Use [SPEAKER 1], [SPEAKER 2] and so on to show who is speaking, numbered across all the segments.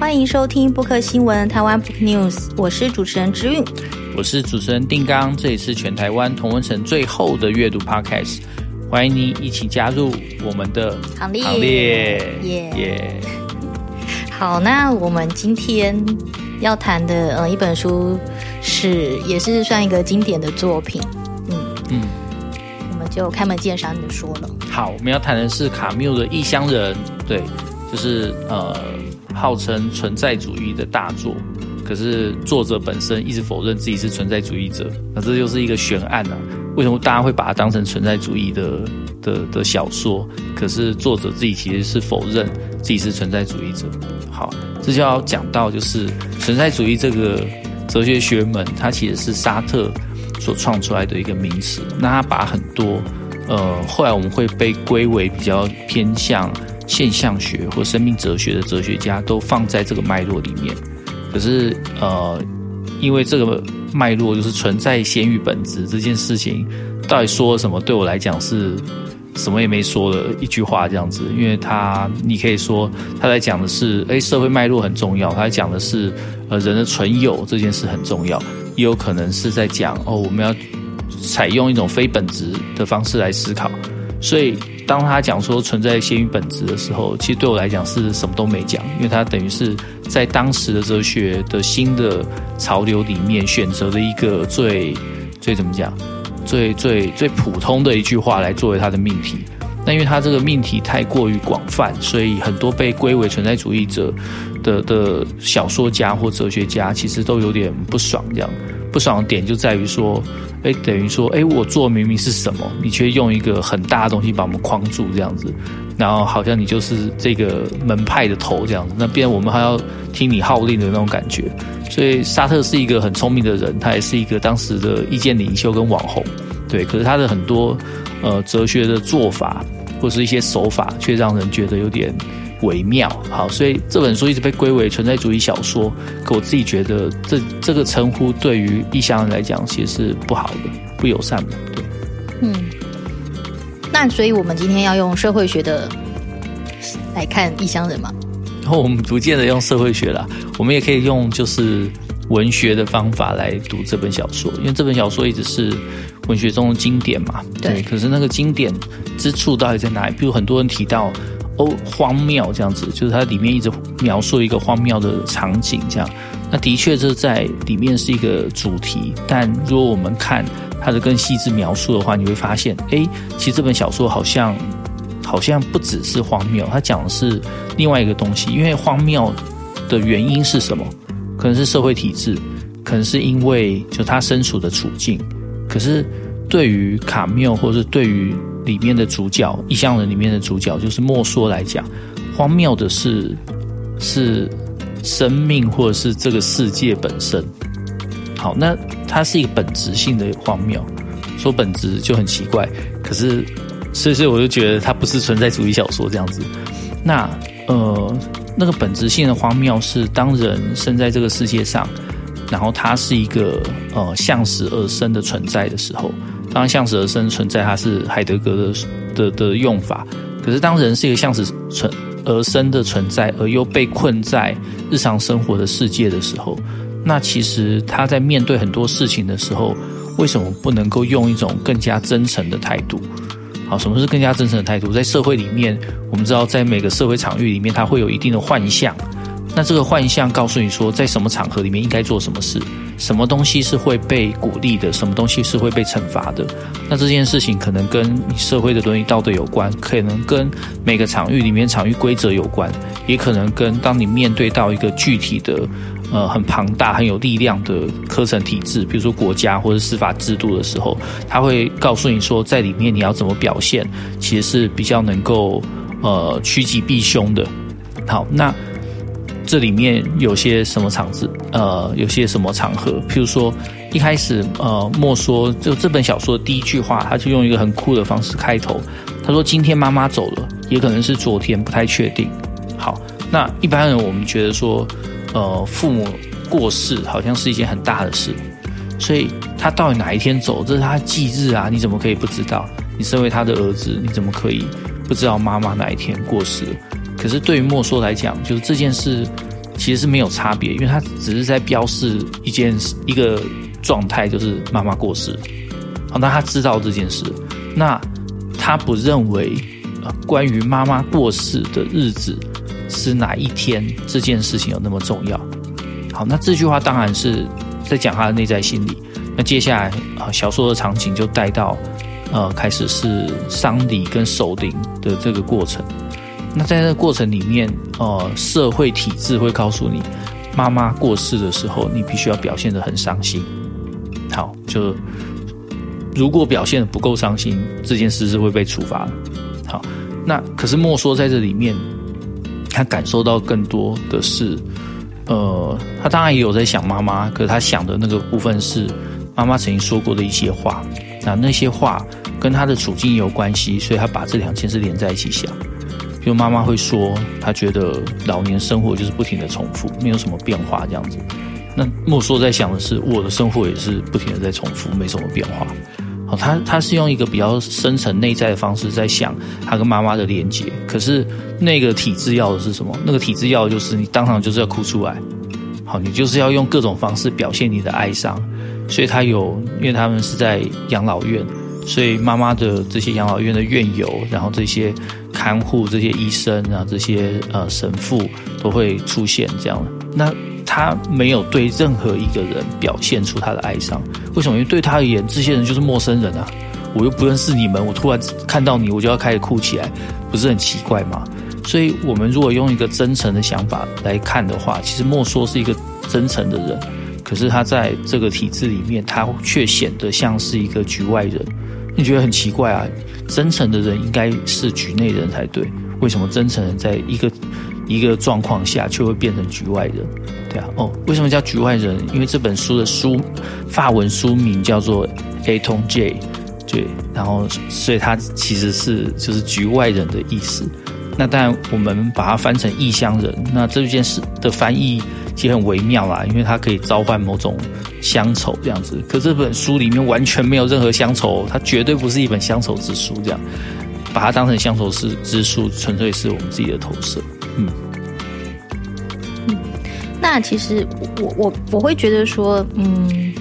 [SPEAKER 1] 欢迎收听布克新闻台湾 Book News，我是主持人之韵，
[SPEAKER 2] 我是主持人定刚，这里是全台湾同文城最后的阅读 Podcast，欢迎你一起加入我们的
[SPEAKER 1] 行列，
[SPEAKER 2] 行列，
[SPEAKER 1] 耶耶！好，那我们今天要谈的呃一本书是也是算一个经典的作品，嗯。嗯，我们就开门见山的说了。
[SPEAKER 2] 好，我们要谈的是卡缪的《异乡人》，对，就是呃。号称存在主义的大作，可是作者本身一直否认自己是存在主义者，那这就是一个悬案啊。为什么大家会把它当成存在主义的的的小说？可是作者自己其实是否认自己是存在主义者。好，这就要讲到就是存在主义这个哲学学门，它其实是沙特所创出来的一个名词。那他把很多呃，后来我们会被归为比较偏向。现象学或生命哲学的哲学家都放在这个脉络里面，可是呃，因为这个脉络就是存在先于本质这件事情，到底说什么？对我来讲是什么也没说的一句话这样子。因为他，你可以说他在讲的是，诶，社会脉络很重要；他在讲的是，呃，人的存有这件事很重要；也有可能是在讲，哦，我们要采用一种非本质的方式来思考。所以，当他讲说存在先于本质的时候，其实对我来讲是什么都没讲，因为他等于是在当时的哲学的新的潮流里面选择了一个最最怎么讲，最最最普通的一句话来作为他的命题。那因为他这个命题太过于广泛，所以很多被归为存在主义者的的小说家或哲学家其实都有点不爽，这样不爽的点就在于说。哎，等于说，哎，我做明明是什么，你却用一个很大的东西把我们框住，这样子，然后好像你就是这个门派的头这样子，那变我们还要听你号令的那种感觉。所以沙特是一个很聪明的人，他也是一个当时的意见领袖跟网红，对。可是他的很多呃哲学的做法或是一些手法，却让人觉得有点。微妙，好，所以这本书一直被归为存在主义小说。可我自己觉得这，这这个称呼对于异乡人来讲，其实是不好的、不友善的。对，
[SPEAKER 1] 嗯。那所以我们今天要用社会学的来看异乡人嘛？
[SPEAKER 2] 然后我们不见得用社会学啦，我们也可以用就是文学的方法来读这本小说，因为这本小说一直是文学中的经典嘛。对。对，可是那个经典之处到底在哪里？比如很多人提到。哦，荒谬这样子，就是它里面一直描述一个荒谬的场景，这样。那的确这在里面是一个主题，但如果我们看它的更细致描述的话，你会发现，哎，其实这本小说好像好像不只是荒谬，它讲的是另外一个东西。因为荒谬的原因是什么？可能是社会体制，可能是因为就他身处的处境。可是对于卡缪，或者是对于里面的主角，异乡人里面的主角就是莫说来讲，荒谬的是是生命或者是这个世界本身。好，那它是一个本质性的荒谬，说本质就很奇怪。可是，所以所以我就觉得它不是存在主义小说这样子。那呃，那个本质性的荒谬是当人生在这个世界上，然后它是一个呃向死而生的存在的时候。当向死而生存在，它是海德格的的的用法。可是，当人是一个向死存而生的存在，而又被困在日常生活的世界的时候，那其实他在面对很多事情的时候，为什么不能够用一种更加真诚的态度？好，什么是更加真诚的态度？在社会里面，我们知道，在每个社会场域里面，它会有一定的幻象。那这个幻象告诉你说，在什么场合里面应该做什么事，什么东西是会被鼓励的，什么东西是会被惩罚的。那这件事情可能跟你社会的伦理道德有关，可能跟每个场域里面场域规则有关，也可能跟当你面对到一个具体的、呃很庞大、很有力量的科层体制，比如说国家或者司法制度的时候，他会告诉你说，在里面你要怎么表现，其实是比较能够呃趋吉避凶的。好，那。这里面有些什么场子？呃，有些什么场合？譬如说，一开始，呃，莫说就这本小说的第一句话，他就用一个很酷的方式开头。他说：“今天妈妈走了，也可能是昨天，不太确定。”好，那一般人我们觉得说，呃，父母过世好像是一件很大的事，所以他到底哪一天走，这是他忌日啊？你怎么可以不知道？你身为他的儿子，你怎么可以不知道妈妈哪一天过世？可是对于莫说来讲，就是这件事其实是没有差别，因为他只是在标示一件一个状态，就是妈妈过世。好，那他知道这件事，那他不认为，关于妈妈过世的日子是哪一天这件事情有那么重要。好，那这句话当然是在讲他的内在心理。那接下来啊，小说的场景就带到呃，开始是丧礼跟守灵的这个过程。那在这个过程里面，呃，社会体制会告诉你，妈妈过世的时候，你必须要表现得很伤心。好，就如果表现得不够伤心，这件事是会被处罚的。好，那可是莫说在这里面，他感受到更多的是，呃，他当然也有在想妈妈，可是他想的那个部分是妈妈曾经说过的一些话，那那些话跟他的处境有关系，所以他把这两件事连在一起想。就妈妈会说，她觉得老年生活就是不停的重复，没有什么变化这样子。那莫说在想的是，我的生活也是不停的在重复，没什么变化。好，他他是用一个比较深层内在的方式在想他跟妈妈的连接。可是那个体制要的是什么？那个体制要的就是你当场就是要哭出来。好，你就是要用各种方式表现你的哀伤。所以他有，因为他们是在养老院。所以妈妈的这些养老院的院友，然后这些看护、这些医生，啊这些呃神父都会出现这样。那他没有对任何一个人表现出他的哀伤，为什么？因为对他而言，这些人就是陌生人啊，我又不认识你们，我突然看到你，我就要开始哭起来，不是很奇怪吗？所以，我们如果用一个真诚的想法来看的话，其实莫说是一个真诚的人，可是他在这个体制里面，他却显得像是一个局外人。你觉得很奇怪啊？真诚的人应该是局内人才对，为什么真诚人在一个一个状况下却会变成局外人？对啊，哦，为什么叫局外人？因为这本书的书法文书名叫做《atonge》，对，然后所以它其实是就是局外人的意思。那当然，我们把它翻成异乡人，那这件事的翻译其实很微妙啦，因为它可以召唤某种乡愁这样子。可这本书里面完全没有任何乡愁，它绝对不是一本乡愁之书。这样把它当成乡愁之之书，纯粹是我们自己的投射。嗯，
[SPEAKER 1] 嗯，那其实我我我会觉得说，嗯，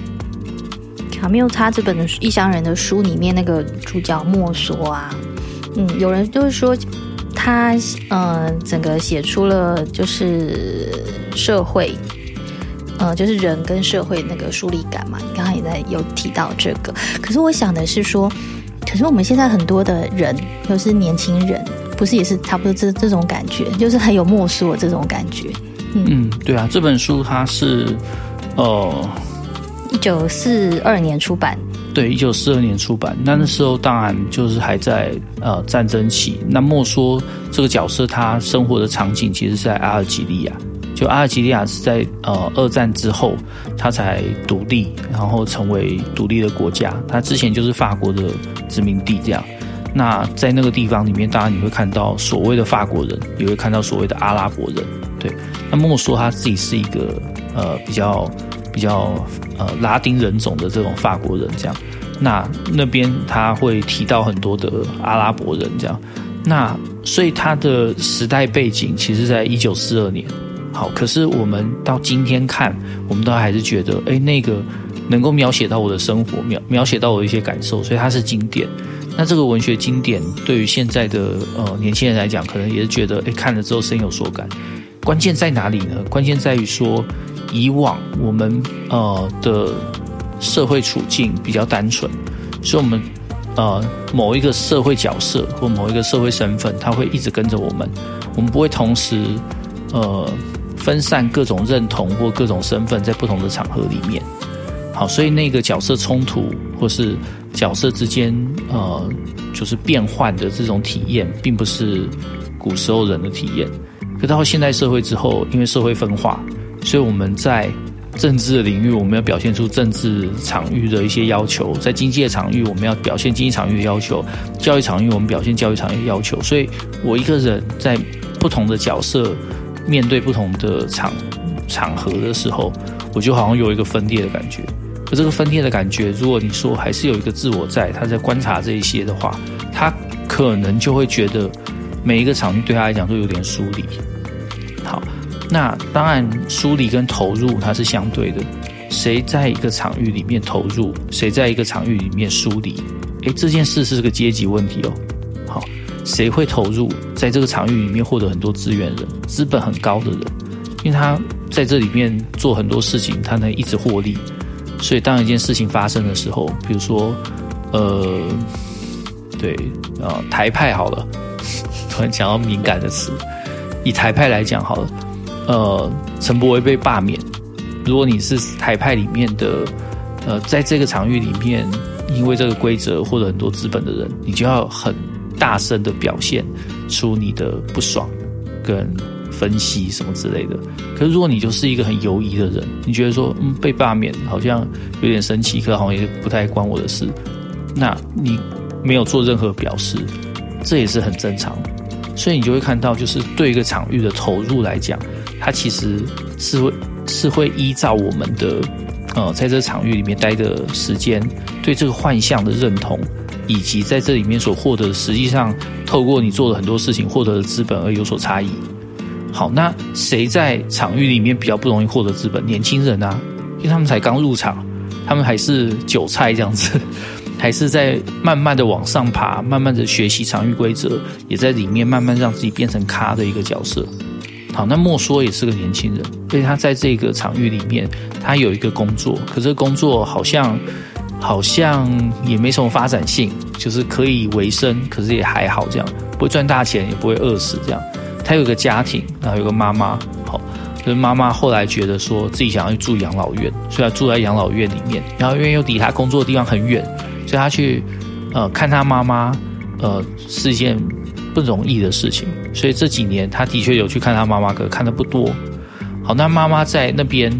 [SPEAKER 1] 卡缪他这本《异乡人》的书里面那个主角莫索啊，嗯，有人就是说。他呃，整个写出了就是社会，呃，就是人跟社会那个疏离感嘛。你刚刚也在有提到这个，可是我想的是说，可是我们现在很多的人，又是年轻人，不是也是差不多这这种感觉，就是很有莫说这种感觉。嗯嗯，
[SPEAKER 2] 对啊，这本书它是呃，
[SPEAKER 1] 一九四二年出版。
[SPEAKER 2] 对，一九四二年出版，那那时候当然就是还在呃战争期。那莫说这个角色他生活的场景其实是在阿尔及利亚，就阿尔及利亚是在呃二战之后他才独立，然后成为独立的国家。他之前就是法国的殖民地这样。那在那个地方里面，当然你会看到所谓的法国人，也会看到所谓的阿拉伯人。对，那莫说他自己是一个呃比较。比较呃拉丁人种的这种法国人这样，那那边他会提到很多的阿拉伯人这样，那所以他的时代背景其实在一九四二年。好，可是我们到今天看，我们都还是觉得，哎，那个能够描写到我的生活，描描写到我的一些感受，所以它是经典。那这个文学经典对于现在的呃年轻人来讲，可能也是觉得，哎，看了之后深有所感。关键在哪里呢？关键在于说。以往我们呃的社会处境比较单纯，所以我们呃某一个社会角色或某一个社会身份，他会一直跟着我们，我们不会同时呃分散各种认同或各种身份在不同的场合里面。好，所以那个角色冲突或是角色之间呃就是变换的这种体验，并不是古时候人的体验。可到现代社会之后，因为社会分化。所以我们在政治的领域，我们要表现出政治场域的一些要求；在经济的场域，我们要表现经济场域的要求；教育场域，我们表现教育场域的要求。所以，我一个人在不同的角色面对不同的场场合的时候，我就好像有一个分裂的感觉。而这个分裂的感觉，如果你说还是有一个自我在，他在观察这一些的话，他可能就会觉得每一个场域对他来讲都有点疏离。那当然疏离跟投入它是相对的，谁在一个场域里面投入，谁在一个场域里面疏离，诶，这件事是个阶级问题哦。好，谁会投入在这个场域里面获得很多资源的人，资本很高的人，因为他在这里面做很多事情，他能一直获利。所以当一件事情发生的时候，比如说，呃，对，呃，台派好了，突然讲到敏感的词，以台派来讲好了，呃，陈柏惟被罢免，如果你是台派里面的，呃，在这个场域里面，因为这个规则获得很多资本的人，你就要很大声的表现出你的不爽跟。分析什么之类的，可是如果你就是一个很犹疑的人，你觉得说，嗯，被罢免好像有点生气，可好像也不太关我的事，那你没有做任何表示，这也是很正常。所以你就会看到，就是对一个场域的投入来讲，它其实是会是会依照我们的呃，在这场域里面待的时间，对这个幻象的认同，以及在这里面所获得的，实际上透过你做了很多事情获得的资本而有所差异。好，那谁在场域里面比较不容易获得资本？年轻人啊，因为他们才刚入场，他们还是韭菜这样子，还是在慢慢的往上爬，慢慢的学习场域规则，也在里面慢慢让自己变成咖的一个角色。好，那莫说也是个年轻人，所以他在这个场域里面，他有一个工作，可是工作好像好像也没什么发展性，就是可以维生，可是也还好这样，不会赚大钱，也不会饿死这样。他有个家庭，然后有个妈妈，好，就是妈妈后来觉得说自己想要去住养老院，所以他住在养老院里面，然后因为又离他工作的地方很远，所以他去呃看他妈妈，呃是一件不容易的事情，所以这几年他的确有去看他妈妈，可看的不多。好，那妈妈在那边，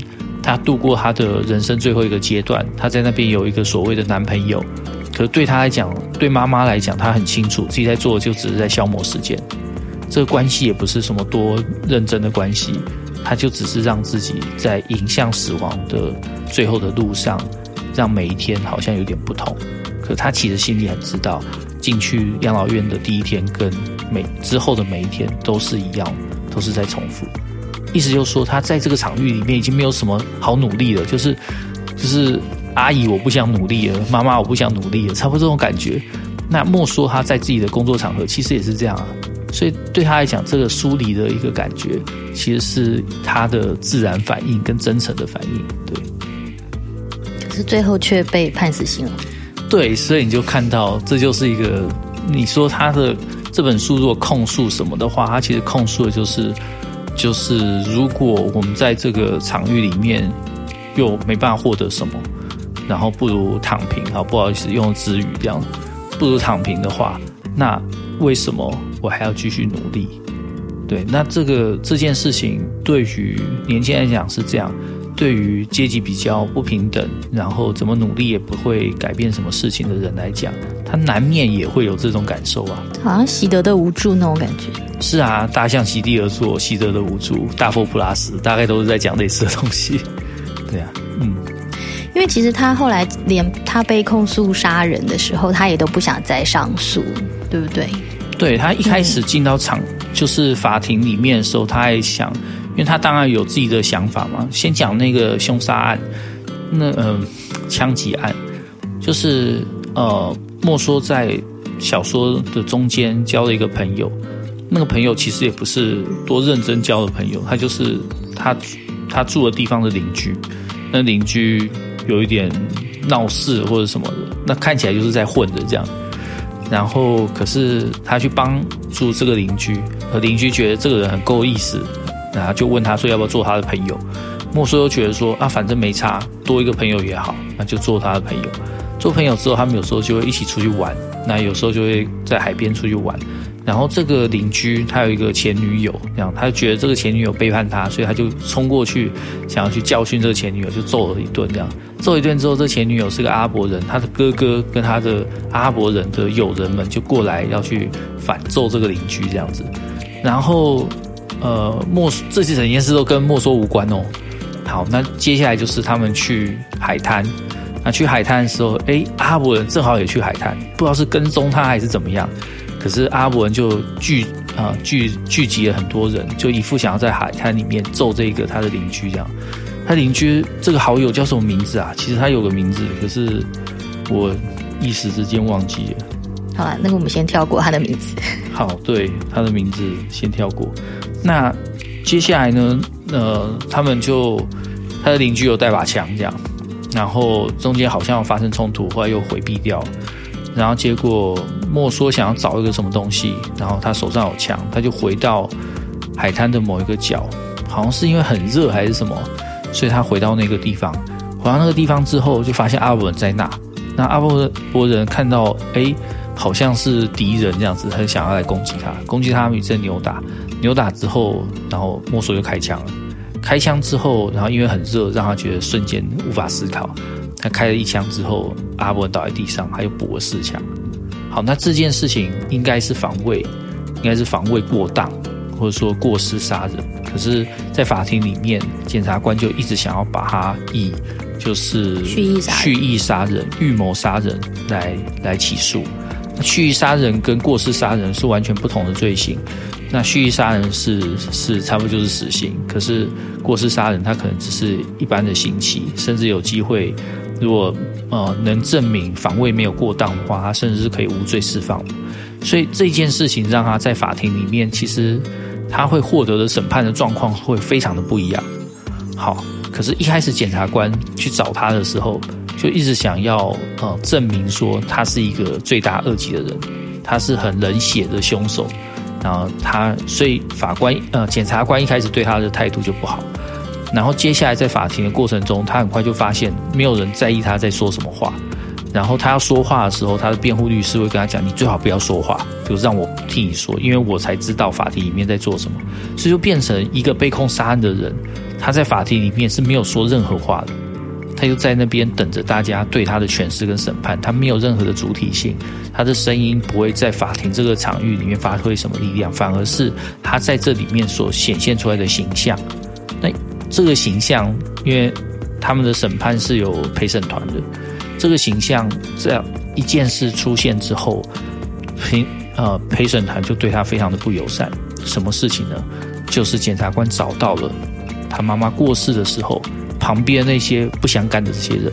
[SPEAKER 2] 他度过他的人生最后一个阶段，他在那边有一个所谓的男朋友，可是对他来讲，对妈妈来讲，他很清楚自己在做的就只是在消磨时间。这个关系也不是什么多认真的关系，他就只是让自己在迎向死亡的最后的路上，让每一天好像有点不同。可他其实心里很知道，进去养老院的第一天跟每之后的每一天都是一样，都是在重复。意思就是说，他在这个场域里面已经没有什么好努力了，就是就是阿姨我不想努力了，妈妈我不想努力了，差不多这种感觉。那莫说他在自己的工作场合，其实也是这样啊。所以对他来讲，这个疏离的一个感觉，其实是他的自然反应跟真诚的反应。对，
[SPEAKER 1] 可是最后却被判死刑了。
[SPEAKER 2] 对，所以你就看到，这就是一个你说他的这本书如果控诉什么的话，他其实控诉的就是，就是如果我们在这个场域里面又没办法获得什么，然后不如躺平。好，不好意思，用词语这样，不如躺平的话，那为什么？我还要继续努力，对，那这个这件事情对于年轻人来讲是这样，对于阶级比较不平等，然后怎么努力也不会改变什么事情的人来讲，他难免也会有这种感受啊，
[SPEAKER 1] 好像习得的无助那种感觉。
[SPEAKER 2] 是啊，大象席地而坐，习得的无助，大佛普拉斯大概都是在讲类似的东西。对啊，嗯，
[SPEAKER 1] 因为其实他后来连他被控诉杀人的时候，他也都不想再上诉，对不对？
[SPEAKER 2] 对，他一开始进到场，就是法庭里面的时候，他还想，因为他当然有自己的想法嘛。先讲那个凶杀案，那呃枪击案，就是呃莫说在小说的中间交了一个朋友，那个朋友其实也不是多认真交的朋友，他就是他他住的地方的邻居，那邻居有一点闹事或者什么的，那看起来就是在混的这样。然后，可是他去帮助这个邻居，而邻居觉得这个人很够意思，然后就问他说要不要做他的朋友。莫说又觉得说啊，反正没差，多一个朋友也好，那就做他的朋友。做朋友之后，他们有时候就会一起出去玩，那有时候就会在海边出去玩。然后这个邻居他有一个前女友，这样他就觉得这个前女友背叛他，所以他就冲过去想要去教训这个前女友，就揍了一顿。这样揍一顿之后，这前女友是个阿伯人，他的哥哥跟他的阿伯人的友人们就过来要去反揍这个邻居这样子。然后呃，莫这些整件事都跟莫说无关哦。好，那接下来就是他们去海滩。那去海滩的时候，诶，阿伯人正好也去海滩，不知道是跟踪他还是怎么样。可是阿文就聚啊、呃、聚聚集了很多人，就一副想要在海滩里面揍这个他的邻居这样。他邻居这个好友叫什么名字啊？其实他有个名字，可是我一时之间忘记了。
[SPEAKER 1] 好了，那个我们先跳过他的名字。
[SPEAKER 2] 好，对，他的名字先跳过。那接下来呢？呃，他们就他的邻居有带把枪这样，然后中间好像发生冲突，后来又回避掉。然后结果莫说想要找一个什么东西，然后他手上有枪，他就回到海滩的某一个角，好像是因为很热还是什么，所以他回到那个地方。回到那个地方之后，就发现阿伯人在那。那阿拉伯人看到，哎。好像是敌人这样子，很想要来攻击他，攻击他，一阵扭打，扭打之后，然后莫说就开枪了。开枪之后，然后因为很热，让他觉得瞬间无法思考。他开了一枪之后，阿伯倒在地上，他又补了四枪。好，那这件事情应该是防卫，应该是防卫过当，或者说过失杀人。可是，在法庭里面，检察官就一直想要把他以就是蓄意杀蓄意杀人、预谋杀人来来起诉。蓄意杀人跟过失杀人是完全不同的罪行。那蓄意杀人是是差不多就是死刑，可是过失杀人他可能只是一般的刑期，甚至有机会，如果呃能证明防卫没有过当的话，他甚至是可以无罪释放。所以这件事情让他在法庭里面，其实他会获得的审判的状况会非常的不一样。好，可是，一开始检察官去找他的时候。就一直想要呃证明说他是一个罪大恶极的人，他是很冷血的凶手，然后他所以法官呃检察官一开始对他的态度就不好，然后接下来在法庭的过程中，他很快就发现没有人在意他在说什么话，然后他要说话的时候，他的辩护律师会跟他讲：“你最好不要说话，就让我替你说，因为我才知道法庭里面在做什么。”所以就变成一个被控杀案的人，他在法庭里面是没有说任何话的。他就在那边等着大家对他的诠释跟审判，他没有任何的主体性，他的声音不会在法庭这个场域里面发挥什么力量，反而是他在这里面所显现出来的形象。这个形象，因为他们的审判是有陪审团的，这个形象这样一件事出现之后，陪呃陪审团就对他非常的不友善。什么事情呢？就是检察官找到了他妈妈过世的时候。旁边那些不相干的这些人，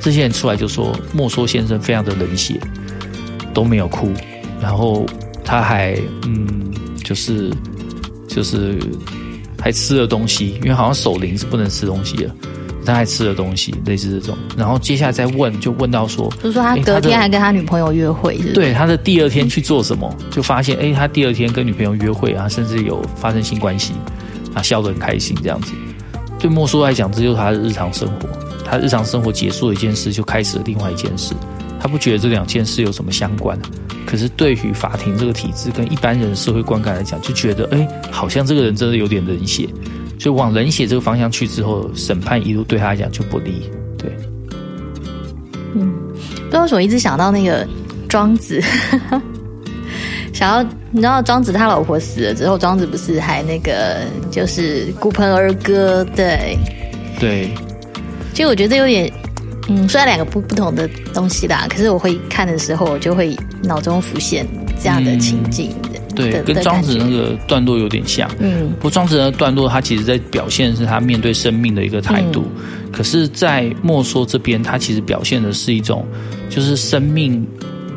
[SPEAKER 2] 这些人出来就说莫说先生非常的冷血，都没有哭，然后他还嗯，就是就是还吃了东西，因为好像守灵是不能吃东西的，他还吃了东西，类似这种。然后接下来再问，就问到说，
[SPEAKER 1] 就是说他隔天还跟他女朋友约会是是？
[SPEAKER 2] 对，他的第二天去做什么，就发现哎，他第二天跟女朋友约会啊，甚至有发生性关系，啊，笑得很开心这样子。对莫叔来讲，这就是他的日常生活。他日常生活结束了一件事，就开始了另外一件事。他不觉得这两件事有什么相关，可是对于法庭这个体制跟一般人社会观感来讲，就觉得哎，好像这个人真的有点冷血。所以往冷血这个方向去之后，审判一路对他来讲就不利。对，
[SPEAKER 1] 嗯，不知道为什么一直想到那个庄子。想要你知道庄子他老婆死了之后，庄子不是还那个就是骨盆儿歌？对，
[SPEAKER 2] 对。
[SPEAKER 1] 其实我觉得有点，嗯，虽然两个不不同的东西啦，可是我会看的时候，我就会脑中浮现这样的情境。嗯、
[SPEAKER 2] 对，跟庄子那个段落有点像。嗯。不过庄子的段落，他其实在表现是他面对生命的一个态度。嗯、可是，在莫说这边，他其实表现的是一种，就是生命。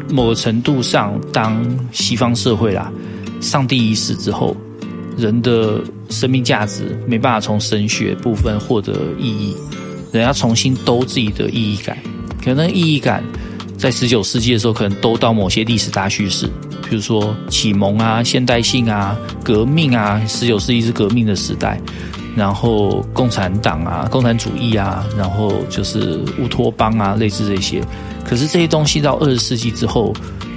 [SPEAKER 2] 某个程度上，当西方社会啦，上帝已死之后，人的生命价值没办法从神学部分获得意义，人要重新兜自己的意义感。可能意义感在十九世纪的时候，可能兜到某些历史大叙事，比如说启蒙啊、现代性啊、革命啊，十九世纪是革命的时代。然后共产党啊，共产主义啊，然后就是乌托邦啊，类似这些。可是这些东西到二十世纪之后，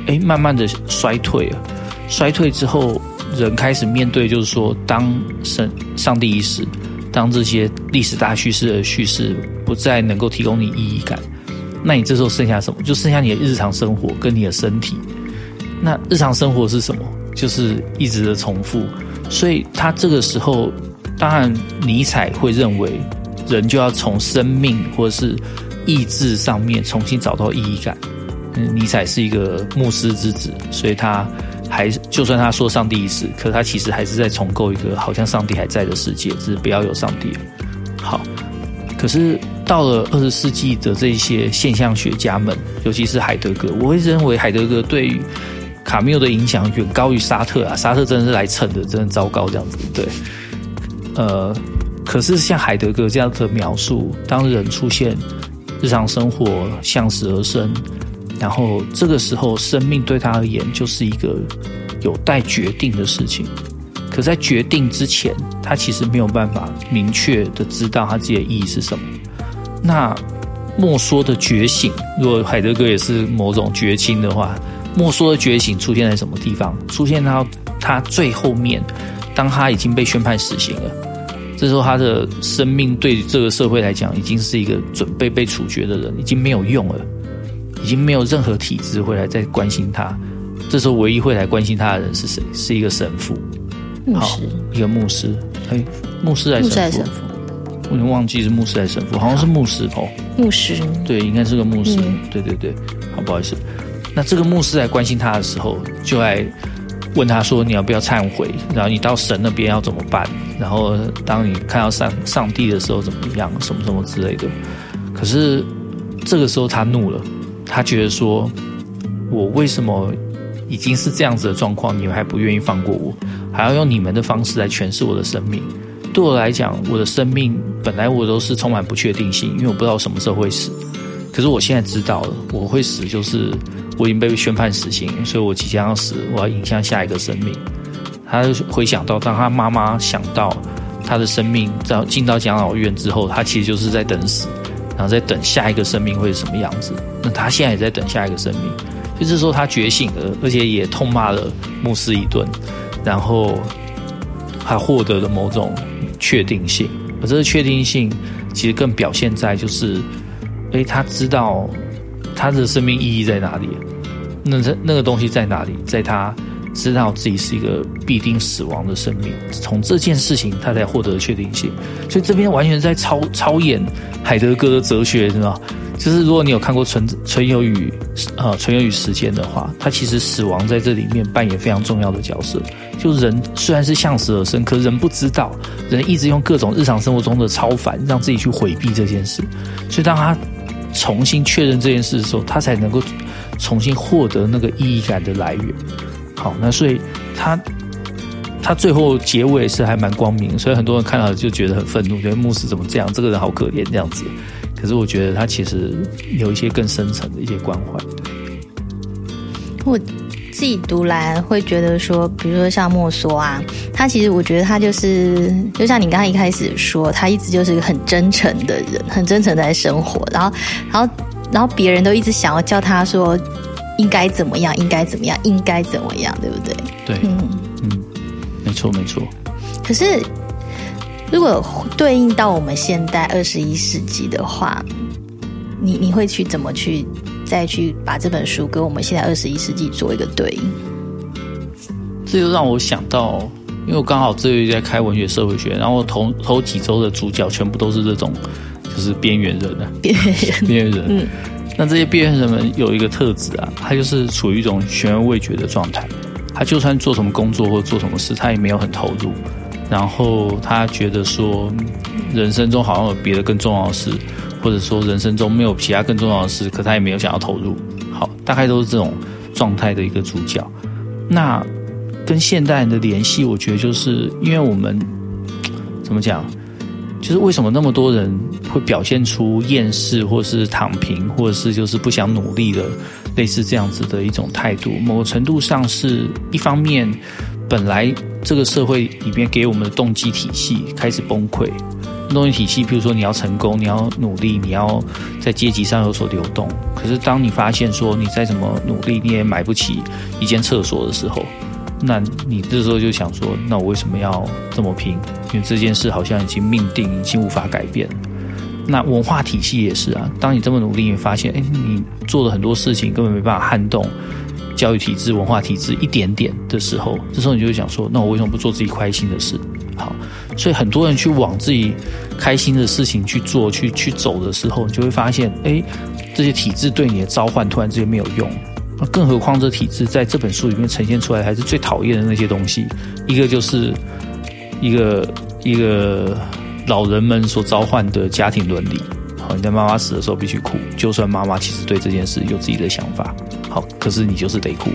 [SPEAKER 2] 哎，慢慢的衰退了。衰退之后，人开始面对，就是说，当神上帝已死，当这些历史大叙事的叙事不再能够提供你意义感，那你这时候剩下什么？就剩下你的日常生活跟你的身体。那日常生活是什么？就是一直的重复。所以他这个时候。当然，尼采会认为，人就要从生命或者是意志上面重新找到意义感。尼采是一个牧师之子，所以他还就算他说上帝已死，可他其实还是在重构一个好像上帝还在的世界，只是不要有上帝了。好，可是到了二十世纪的这些现象学家们，尤其是海德格，我会认为海德格对于卡缪的影响远高于沙特啊，沙特真的是来蹭的，真的糟糕这样子。对，呃，可是像海德格这样的描述，当人出现日常生活向死而生。然后这个时候，生命对他而言就是一个有待决定的事情。可在决定之前，他其实没有办法明确的知道他自己的意义是什么。那莫说的觉醒，如果海德格也是某种觉醒的话，莫说的觉醒出现在什么地方？出现到他最后面，当他已经被宣判死刑了，这时候他的生命对这个社会来讲，已经是一个准备被处决的人，已经没有用了。已经没有任何体制会来再关心他，这时候唯一会来关心他的人是谁？是一个神父，
[SPEAKER 1] 牧师，
[SPEAKER 2] 好，一个牧师，哎，牧师还是神父？神父我已经忘记是牧师还是神父，好像是牧师哦。
[SPEAKER 1] 牧师，
[SPEAKER 2] 对，应该是个牧师，嗯、对对对，好，不好意思。那这个牧师来关心他的时候，就来问他说：“你要不要忏悔？然后你到神那边要怎么办？然后当你看到上上帝的时候怎么样？什么什么之类的。”可是这个时候他怒了。他觉得说，我为什么已经是这样子的状况，你们还不愿意放过我，还要用你们的方式来诠释我的生命？对我来讲，我的生命本来我都是充满不确定性，因为我不知道什么时候会死。可是我现在知道了，我会死，就是我已经被宣判死刑，所以我即将要死，我要迎向下一个生命。他回想到，当他妈妈想到他的生命到进到养老院之后，他其实就是在等死。然后在等下一个生命会是什么样子？那他现在也在等下一个生命，就这时候他觉醒了，而且也痛骂了牧师一顿，然后他获得了某种确定性。而这个确定性其实更表现在就是，诶，他知道他的生命意义在哪里？那这那个东西在哪里？在他。知道自己是一个必定死亡的生命，从这件事情他才获得确定性，所以这边完全在超超演海德格的哲学，是吧？就是如果你有看过存《存有与呃存有与时间》的话，他其实死亡在这里面扮演非常重要的角色。就人虽然是向死而生，可人不知道，人一直用各种日常生活中的超凡让自己去回避这件事，所以当他重新确认这件事的时候，他才能够重新获得那个意义感的来源。好，那所以他他最后结尾是还蛮光明，所以很多人看到就觉得很愤怒，觉得牧师怎么这样，这个人好可怜这样子。可是我觉得他其实有一些更深层的一些关怀。
[SPEAKER 1] 我自己读来会觉得说，比如说像莫梭啊，他其实我觉得他就是，就像你刚刚一开始说，他一直就是一个很真诚的人，很真诚在生活，然后然后然后别人都一直想要叫他说。应该怎么样？应该怎么样？应该怎么样？对不对？
[SPEAKER 2] 对，嗯嗯，没错没错。
[SPEAKER 1] 可是，如果对应到我们现代二十一世纪的话，你你会去怎么去再去把这本书跟我们现在二十一世纪做一个对应？
[SPEAKER 2] 这就让我想到，因为我刚好这月在开文学社会学，然后头头几周的主角全部都是这种，就是边缘人啊，
[SPEAKER 1] 边缘人，
[SPEAKER 2] 边缘人，嗯。那这些边缘人们有一个特质啊，他就是处于一种悬而未决的状态。他就算做什么工作或做什么事，他也没有很投入。然后他觉得说，人生中好像有别的更重要的事，或者说人生中没有其他更重要的事，可他也没有想要投入。好，大概都是这种状态的一个主角。那跟现代人的联系，我觉得就是因为我们怎么讲？就是为什么那么多人会表现出厌世，或是躺平，或者是就是不想努力的，类似这样子的一种态度？某程度上是一方面，本来这个社会里面给我们的动机体系开始崩溃。动机体系，譬如说你要成功，你要努力，你要在阶级上有所流动。可是当你发现说你再怎么努力，你也买不起一间厕所的时候。那你这时候就想说，那我为什么要这么拼？因为这件事好像已经命定，已经无法改变。那文化体系也是啊，当你这么努力，你发现，哎，你做了很多事情根本没办法撼动教育体制、文化体制一点点的时候，这时候你就想说，那我为什么不做自己开心的事？好，所以很多人去往自己开心的事情去做、去去走的时候，你就会发现，哎，这些体制对你的召唤突然之间没有用。更何况这体制在这本书里面呈现出来，还是最讨厌的那些东西。一个就是一个一个老人们所召唤的家庭伦理。好，你在妈妈死的时候必须哭，就算妈妈其实对这件事有自己的想法。好，可是你就是得哭。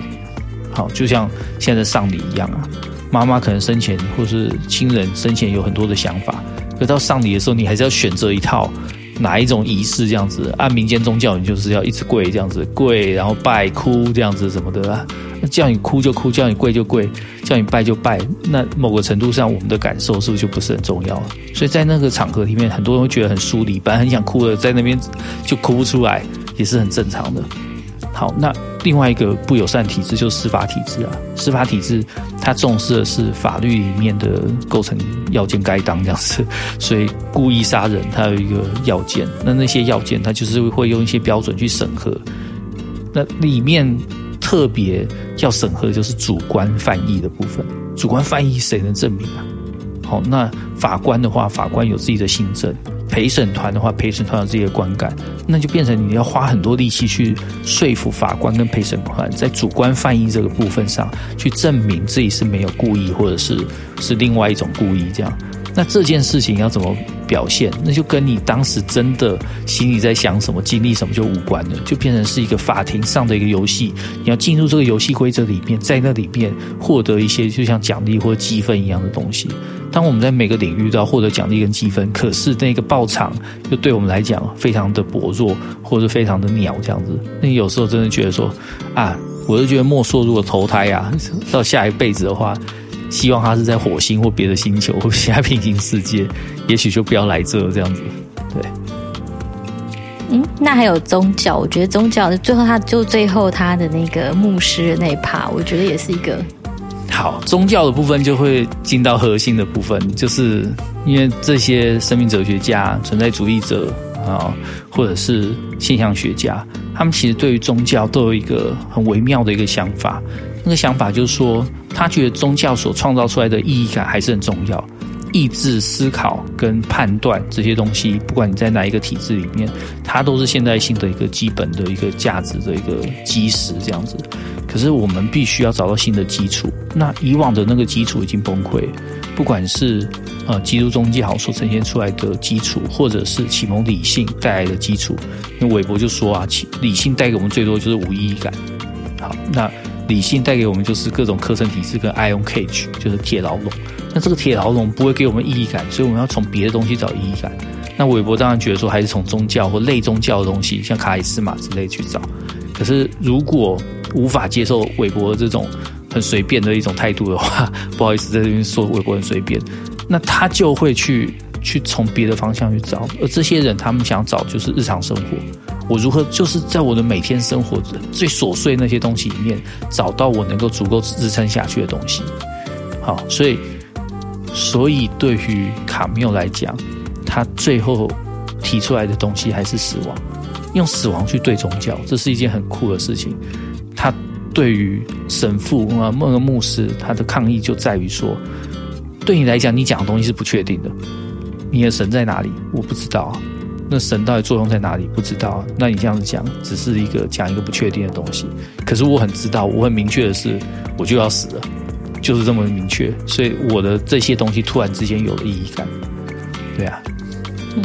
[SPEAKER 2] 好，就像现在的丧礼一样啊，妈妈可能生前或是亲人生前有很多的想法，可到丧礼的时候，你还是要选择一套。哪一种仪式这样子？按民间宗教，你就是要一直跪这样子，跪然后拜哭这样子什么的啊？叫你哭就哭，叫你跪就跪，叫你拜就拜。那某个程度上，我们的感受是不是就不是很重要？所以在那个场合里面，很多人会觉得很疏离，本来很想哭的，在那边就哭不出来，也是很正常的。好，那另外一个不友善体制就是司法体制啊。司法体制它重视的是法律里面的构成要件该当这样子，所以故意杀人它有一个要件，那那些要件它就是会用一些标准去审核。那里面特别要审核的就是主观犯意的部分，主观犯意谁能证明啊？好，那法官的话，法官有自己的心证。陪审团的话，陪审团有自己的观感，那就变成你要花很多力气去说服法官跟陪审团，在主观犯意这个部分上去证明自己是没有故意，或者是是另外一种故意这样。那这件事情要怎么表现？那就跟你当时真的心里在想什么、经历什么就无关了，就变成是一个法庭上的一个游戏。你要进入这个游戏规则里面，在那里面获得一些就像奖励或积分一样的东西。当我们在每个领域都要获得奖励跟积分，可是那个爆场又对我们来讲非常的薄弱，或者非常的鸟这样子。那你有时候真的觉得说啊，我就觉得莫说如果投胎啊，到下一辈子的话，希望他是在火星或别的星球或其他平行世界，也许就不要来这这样子。对，
[SPEAKER 1] 嗯，那还有宗教，我觉得宗教最后，他就最后他的那个牧师的那一趴，我觉得也是一个。
[SPEAKER 2] 好，宗教的部分就会进到核心的部分，就是因为这些生命哲学家、存在主义者啊，或者是现象学家，他们其实对于宗教都有一个很微妙的一个想法。那个想法就是说，他觉得宗教所创造出来的意义感还是很重要，意志、思考跟判断这些东西，不管你在哪一个体制里面，它都是现代性的一个基本的一个价值的一个基石，这样子。可是我们必须要找到新的基础。那以往的那个基础已经崩溃，不管是呃基督宗教所呈现出来的基础，或者是启蒙理性带来的基础。那韦伯就说啊，理性带给我们最多就是无意义感。好，那理性带给我们就是各种课程体制跟 iron cage，就是铁牢笼。那这个铁牢笼不会给我们意义感，所以我们要从别的东西找意义感。那韦伯当然觉得说，还是从宗教或类宗教的东西，像卡里斯玛之类去找。可是如果无法接受韦伯这种很随便的一种态度的话，不好意思在这边说韦伯很随便，那他就会去去从别的方向去找，而这些人他们想找就是日常生活，我如何就是在我的每天生活最琐碎那些东西里面找到我能够足够支撑下去的东西。好，所以所以对于卡缪来讲，他最后提出来的东西还是死亡，用死亡去对宗教，这是一件很酷的事情。他对于神父啊，那个牧师，他的抗议就在于说，对你来讲，你讲的东西是不确定的。你的神在哪里？我不知道。那神到底作用在哪里？不知道。那你这样子讲，只是一个讲一个不确定的东西。可是我很知道，我很明确的是，我就要死了，就是这么明确。所以我的这些东西突然之间有了意义感。对啊，
[SPEAKER 1] 嗯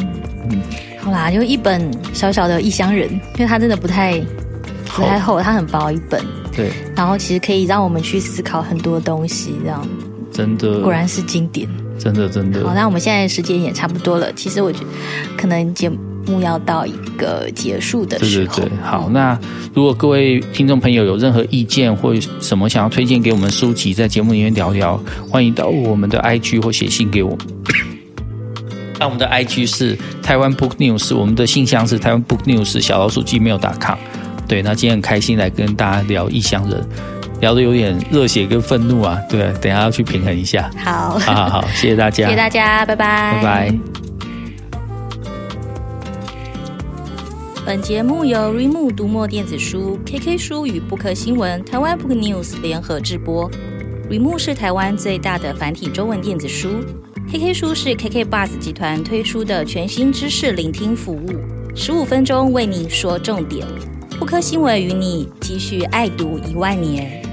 [SPEAKER 1] 嗯，好啦，就一本小小的异乡人，因为它真的不太。不太厚，它很薄一本。
[SPEAKER 2] 对，
[SPEAKER 1] 然后其实可以让我们去思考很多东西，这样
[SPEAKER 2] 真的
[SPEAKER 1] 果然是经典，
[SPEAKER 2] 真的真的。
[SPEAKER 1] 好，那我们现在时间也差不多了，其实我觉得可能节目要到一个结束的时候。
[SPEAKER 2] 对对对，好，嗯、那如果各位听众朋友有任何意见或什么想要推荐给我们书籍，在节目里面聊聊，欢迎到我们的 IG 或写信给我们。那我们的 IG 是台湾 Book News，我们的信箱是台湾 Book News 小老鼠 gmail.com。对，那今天很开心来跟大家聊异乡人，聊的有点热血跟愤怒啊。对，等一下要去平衡一下。
[SPEAKER 1] 好，
[SPEAKER 2] 好好好，谢谢大家，
[SPEAKER 1] 谢谢大家，拜拜，
[SPEAKER 2] 拜拜。
[SPEAKER 1] 本节目由 Readmoo 读墨电子书、KK 书与 Book 新闻、台湾 Book News 联合制播。Readmoo 是台湾最大的繁体中文电子书，KK 书是 KK Bus 集团推出的全新知识聆听服务，十五分钟为你说重点。布克新闻与你继续爱读一万年。